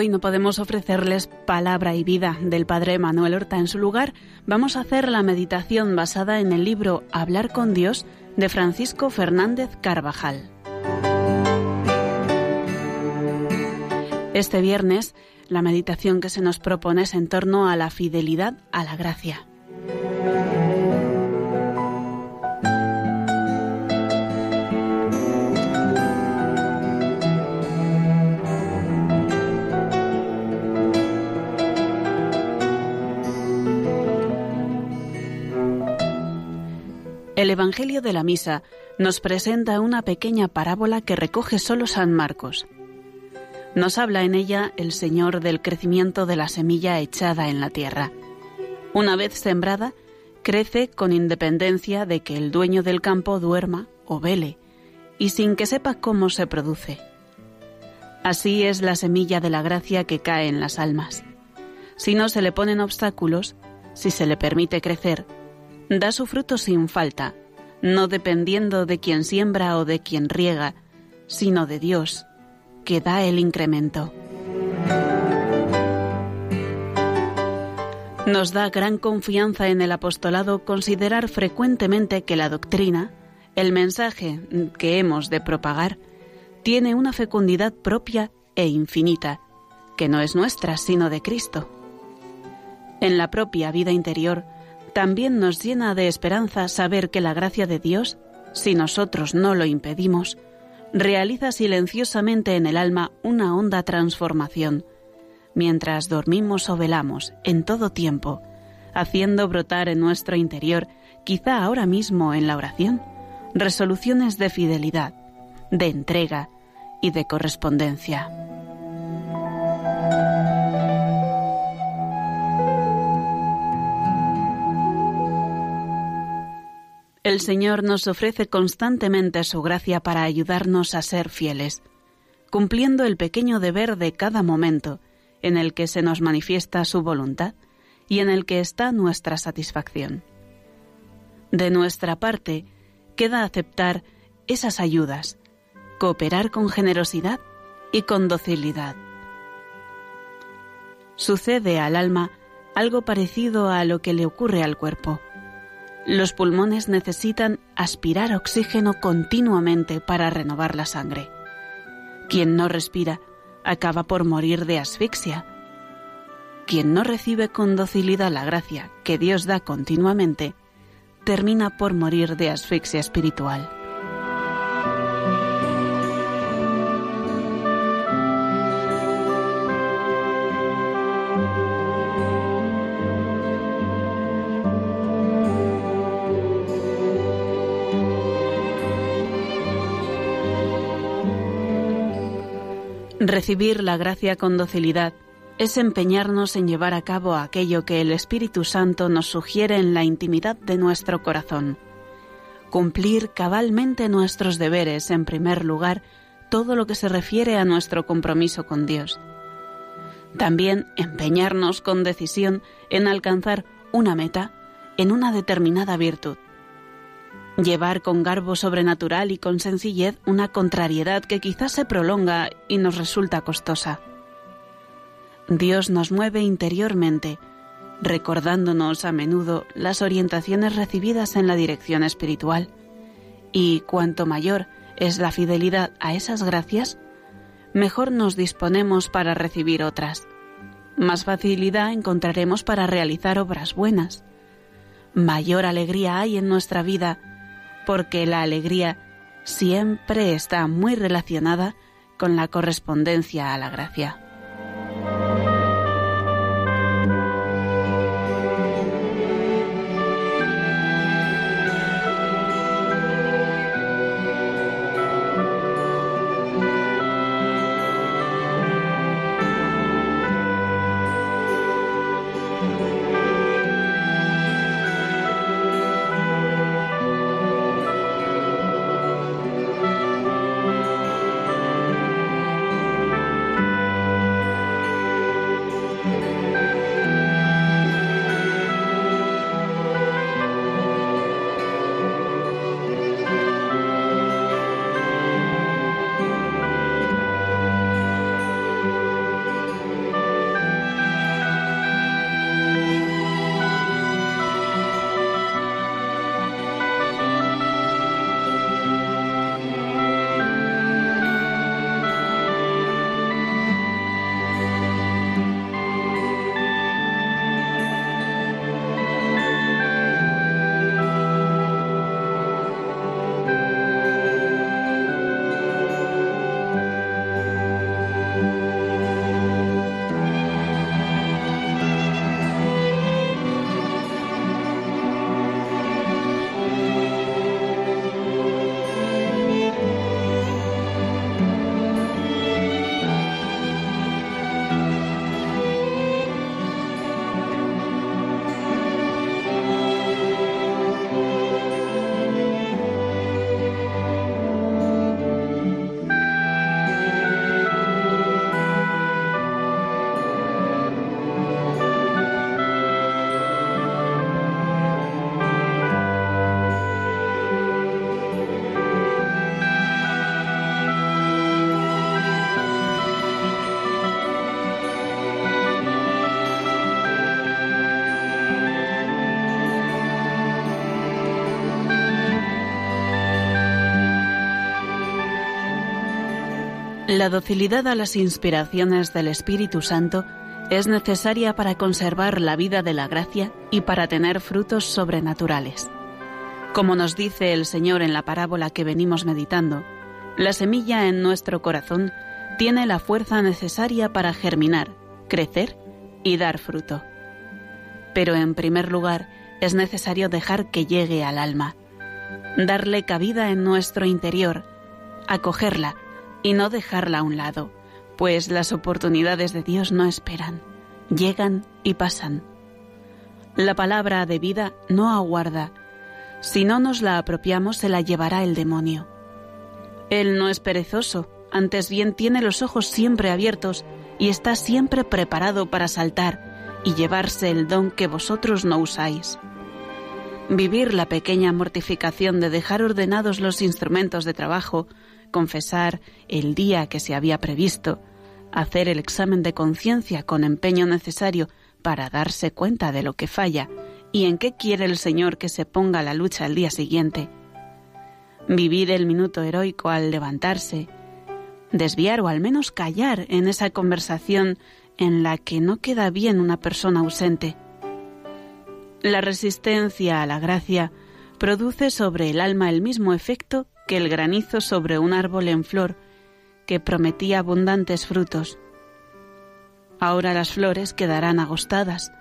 Hoy no podemos ofrecerles palabra y vida del Padre Manuel Horta. En su lugar, vamos a hacer la meditación basada en el libro Hablar con Dios de Francisco Fernández Carvajal. Este viernes, la meditación que se nos propone es en torno a la fidelidad a la gracia. El Evangelio de la Misa nos presenta una pequeña parábola que recoge solo San Marcos. Nos habla en ella el Señor del crecimiento de la semilla echada en la tierra. Una vez sembrada, crece con independencia de que el dueño del campo duerma o vele, y sin que sepa cómo se produce. Así es la semilla de la gracia que cae en las almas. Si no se le ponen obstáculos, si se le permite crecer, da su fruto sin falta, no dependiendo de quien siembra o de quien riega, sino de Dios, que da el incremento. Nos da gran confianza en el apostolado considerar frecuentemente que la doctrina, el mensaje que hemos de propagar, tiene una fecundidad propia e infinita, que no es nuestra, sino de Cristo. En la propia vida interior, también nos llena de esperanza saber que la gracia de Dios, si nosotros no lo impedimos, realiza silenciosamente en el alma una honda transformación, mientras dormimos o velamos en todo tiempo, haciendo brotar en nuestro interior, quizá ahora mismo en la oración, resoluciones de fidelidad, de entrega y de correspondencia. El Señor nos ofrece constantemente su gracia para ayudarnos a ser fieles, cumpliendo el pequeño deber de cada momento en el que se nos manifiesta su voluntad y en el que está nuestra satisfacción. De nuestra parte, queda aceptar esas ayudas, cooperar con generosidad y con docilidad. Sucede al alma algo parecido a lo que le ocurre al cuerpo los pulmones necesitan aspirar oxígeno continuamente para renovar la sangre. Quien no respira acaba por morir de asfixia. Quien no recibe con docilidad la gracia que Dios da continuamente, termina por morir de asfixia espiritual. Recibir la gracia con docilidad es empeñarnos en llevar a cabo aquello que el Espíritu Santo nos sugiere en la intimidad de nuestro corazón. Cumplir cabalmente nuestros deberes, en primer lugar, todo lo que se refiere a nuestro compromiso con Dios. También empeñarnos con decisión en alcanzar una meta en una determinada virtud llevar con garbo sobrenatural y con sencillez una contrariedad que quizás se prolonga y nos resulta costosa. Dios nos mueve interiormente, recordándonos a menudo las orientaciones recibidas en la dirección espiritual, y cuanto mayor es la fidelidad a esas gracias, mejor nos disponemos para recibir otras. Más facilidad encontraremos para realizar obras buenas. Mayor alegría hay en nuestra vida porque la alegría siempre está muy relacionada con la correspondencia a la gracia. La docilidad a las inspiraciones del Espíritu Santo es necesaria para conservar la vida de la gracia y para tener frutos sobrenaturales. Como nos dice el Señor en la parábola que venimos meditando, la semilla en nuestro corazón tiene la fuerza necesaria para germinar, crecer y dar fruto. Pero en primer lugar es necesario dejar que llegue al alma, darle cabida en nuestro interior, acogerla y no dejarla a un lado, pues las oportunidades de Dios no esperan, llegan y pasan. La palabra de vida no aguarda, si no nos la apropiamos se la llevará el demonio. Él no es perezoso, antes bien tiene los ojos siempre abiertos y está siempre preparado para saltar y llevarse el don que vosotros no usáis. Vivir la pequeña mortificación de dejar ordenados los instrumentos de trabajo, confesar el día que se había previsto, hacer el examen de conciencia con empeño necesario para darse cuenta de lo que falla y en qué quiere el Señor que se ponga la lucha al día siguiente. Vivir el minuto heroico al levantarse, desviar o al menos callar en esa conversación en la que no queda bien una persona ausente. La resistencia a la gracia produce sobre el alma el mismo efecto que el granizo sobre un árbol en flor que prometía abundantes frutos. Ahora las flores quedarán agostadas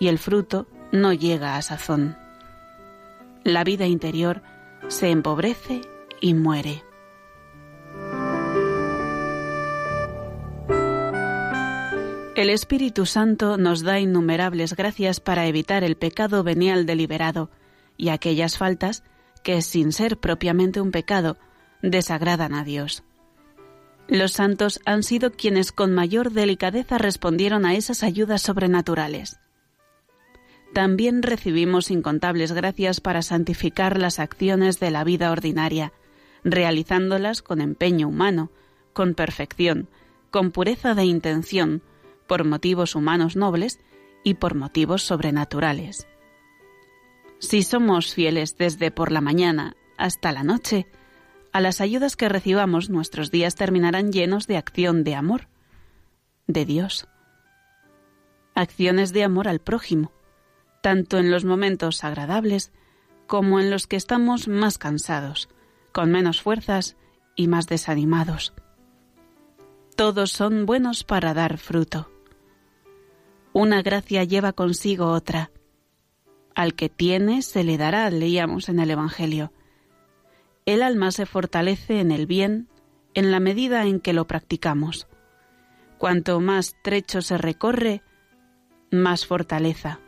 y el fruto no llega a sazón. La vida interior se empobrece y muere. El Espíritu Santo nos da innumerables gracias para evitar el pecado venial deliberado y aquellas faltas que, sin ser propiamente un pecado, desagradan a Dios. Los santos han sido quienes con mayor delicadeza respondieron a esas ayudas sobrenaturales también recibimos incontables gracias para santificar las acciones de la vida ordinaria, realizándolas con empeño humano, con perfección, con pureza de intención, por motivos humanos nobles y por motivos sobrenaturales. Si somos fieles desde por la mañana hasta la noche, a las ayudas que recibamos nuestros días terminarán llenos de acción de amor, de Dios. Acciones de amor al prójimo, tanto en los momentos agradables como en los que estamos más cansados, con menos fuerzas y más desanimados. Todos son buenos para dar fruto. Una gracia lleva consigo otra. Al que tiene se le dará, leíamos en el Evangelio. El alma se fortalece en el bien en la medida en que lo practicamos. Cuanto más trecho se recorre, más fortaleza.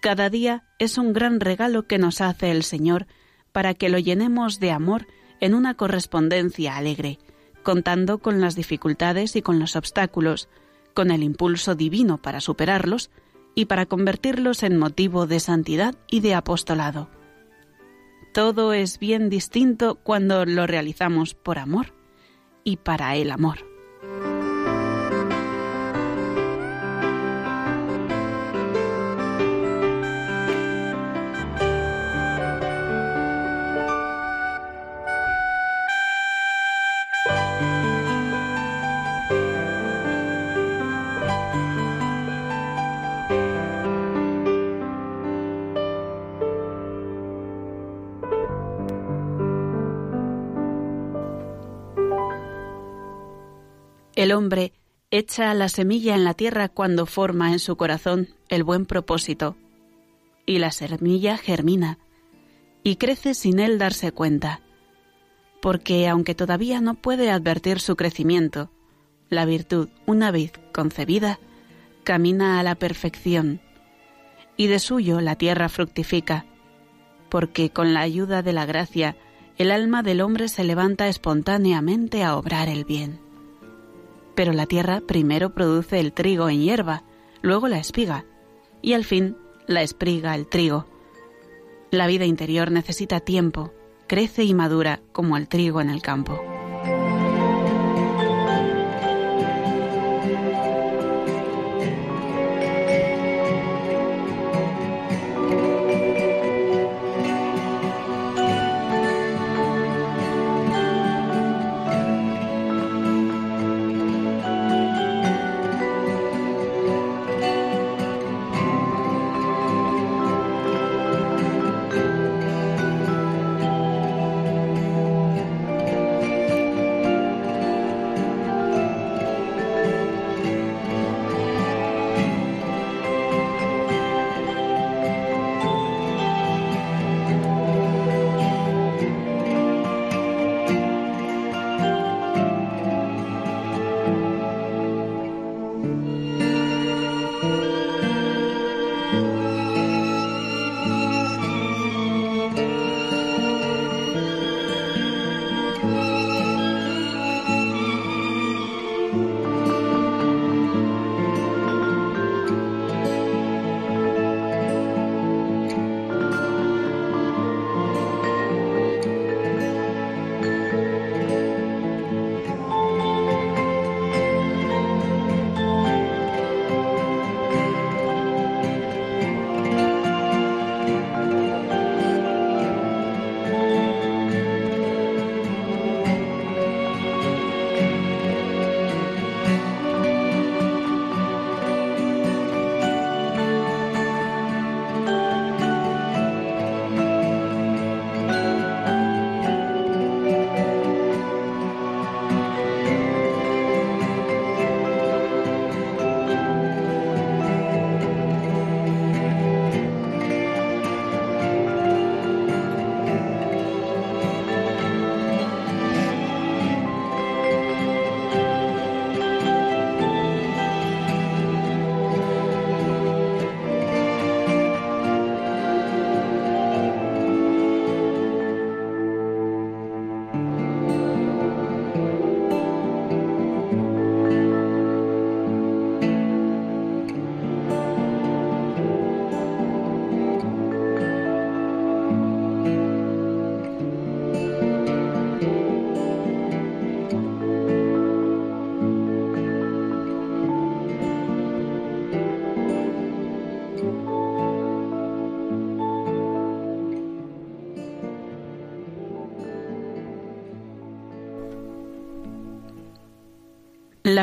Cada día es un gran regalo que nos hace el Señor para que lo llenemos de amor en una correspondencia alegre, contando con las dificultades y con los obstáculos, con el impulso divino para superarlos y para convertirlos en motivo de santidad y de apostolado. Todo es bien distinto cuando lo realizamos por amor y para el amor. El hombre echa la semilla en la tierra cuando forma en su corazón el buen propósito, y la semilla germina y crece sin él darse cuenta, porque aunque todavía no puede advertir su crecimiento, la virtud, una vez concebida, camina a la perfección, y de suyo la tierra fructifica, porque con la ayuda de la gracia el alma del hombre se levanta espontáneamente a obrar el bien. Pero la tierra primero produce el trigo en hierba, luego la espiga, y al fin la espiga el trigo. La vida interior necesita tiempo, crece y madura como el trigo en el campo.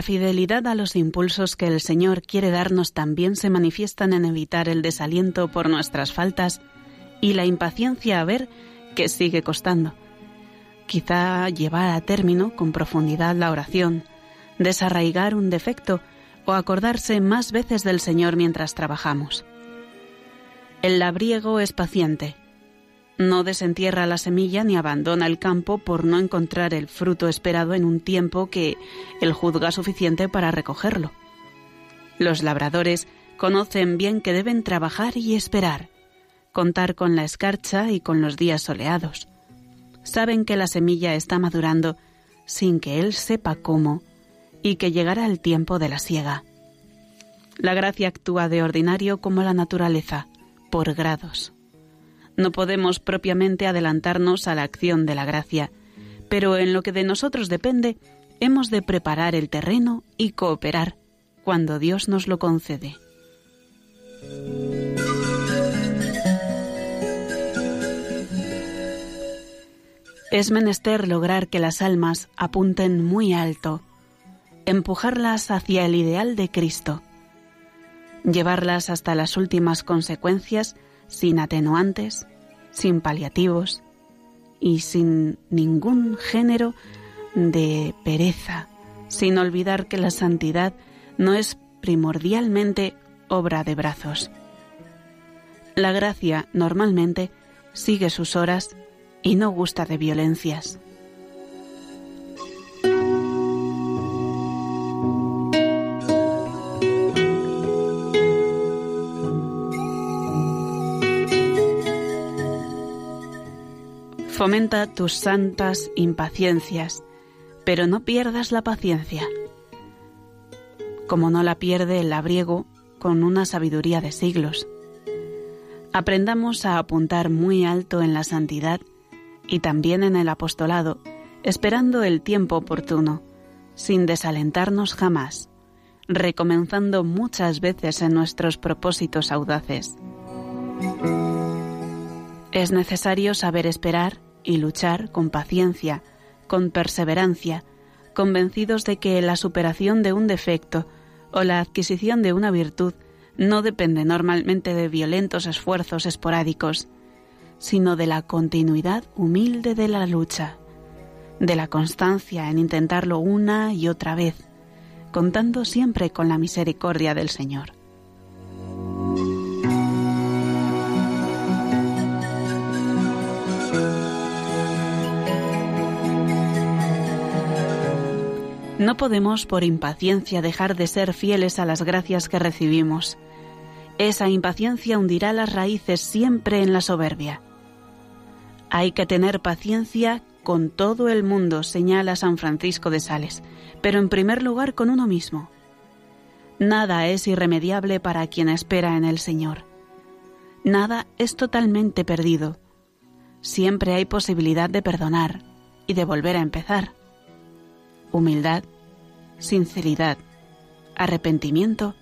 Fidelidad a los impulsos que el Señor quiere darnos también se manifiestan en evitar el desaliento por nuestras faltas y la impaciencia a ver que sigue costando. Quizá llevar a término con profundidad la oración, desarraigar un defecto o acordarse más veces del Señor mientras trabajamos. El labriego es paciente, no desentierra la semilla ni abandona el campo por no encontrar el fruto esperado en un tiempo que él juzga suficiente para recogerlo. Los labradores conocen bien que deben trabajar y esperar, contar con la escarcha y con los días soleados. Saben que la semilla está madurando sin que él sepa cómo y que llegará el tiempo de la siega. La gracia actúa de ordinario como la naturaleza, por grados. No podemos propiamente adelantarnos a la acción de la gracia, pero en lo que de nosotros depende, hemos de preparar el terreno y cooperar cuando Dios nos lo concede. Es menester lograr que las almas apunten muy alto, empujarlas hacia el ideal de Cristo, llevarlas hasta las últimas consecuencias sin atenuantes, sin paliativos y sin ningún género de pereza, sin olvidar que la santidad no es primordialmente obra de brazos. La gracia normalmente sigue sus horas y no gusta de violencias. Fomenta tus santas impaciencias, pero no pierdas la paciencia, como no la pierde el labriego con una sabiduría de siglos. Aprendamos a apuntar muy alto en la santidad y también en el apostolado, esperando el tiempo oportuno, sin desalentarnos jamás, recomenzando muchas veces en nuestros propósitos audaces. Es necesario saber esperar y luchar con paciencia, con perseverancia, convencidos de que la superación de un defecto o la adquisición de una virtud no depende normalmente de violentos esfuerzos esporádicos, sino de la continuidad humilde de la lucha, de la constancia en intentarlo una y otra vez, contando siempre con la misericordia del Señor. No podemos por impaciencia dejar de ser fieles a las gracias que recibimos. Esa impaciencia hundirá las raíces siempre en la soberbia. Hay que tener paciencia con todo el mundo, señala San Francisco de Sales, pero en primer lugar con uno mismo. Nada es irremediable para quien espera en el Señor. Nada es totalmente perdido. Siempre hay posibilidad de perdonar y de volver a empezar. Humildad, sinceridad, arrepentimiento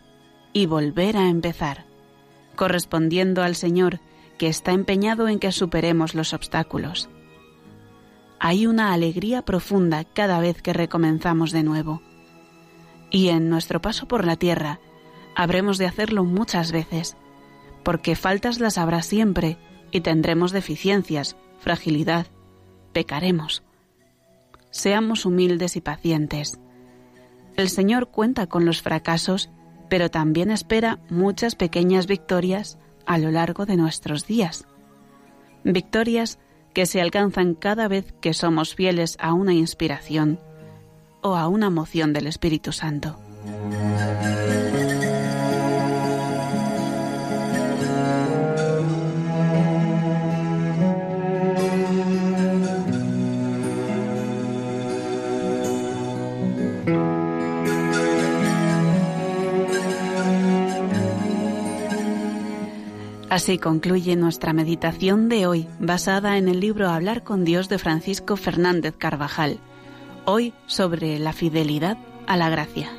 y volver a empezar, correspondiendo al Señor que está empeñado en que superemos los obstáculos. Hay una alegría profunda cada vez que recomenzamos de nuevo. Y en nuestro paso por la tierra habremos de hacerlo muchas veces, porque faltas las habrá siempre y tendremos deficiencias, fragilidad, pecaremos. Seamos humildes y pacientes el Señor cuenta con los fracasos, pero también espera muchas pequeñas victorias a lo largo de nuestros días. Victorias que se alcanzan cada vez que somos fieles a una inspiración o a una moción del Espíritu Santo. Así concluye nuestra meditación de hoy, basada en el libro Hablar con Dios de Francisco Fernández Carvajal, hoy sobre la fidelidad a la gracia.